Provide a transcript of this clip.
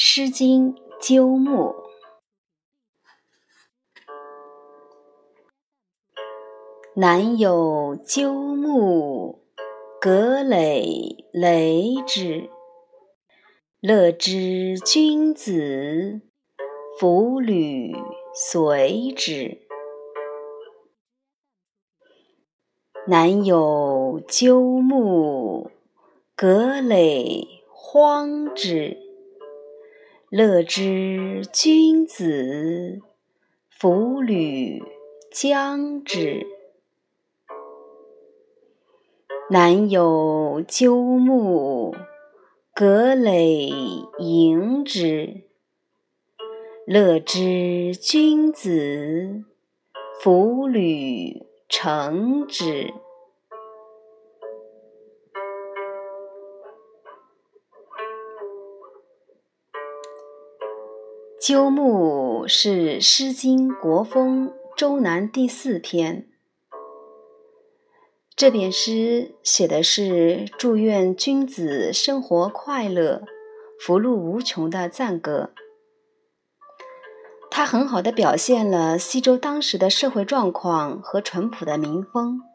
诗经·鸠木》。南有鸠木，葛藟雷之。乐之君子，弗履随之。南有鸠木，葛藟荒之。乐之君子，弗履将之。南有鸠木，葛藟萦之。乐之君子，弗履成之。鸠木是《诗经·国风·周南》第四篇。这篇诗写的是祝愿君子生活快乐、福禄无穷的赞歌。它很好的表现了西周当时的社会状况和淳朴的民风。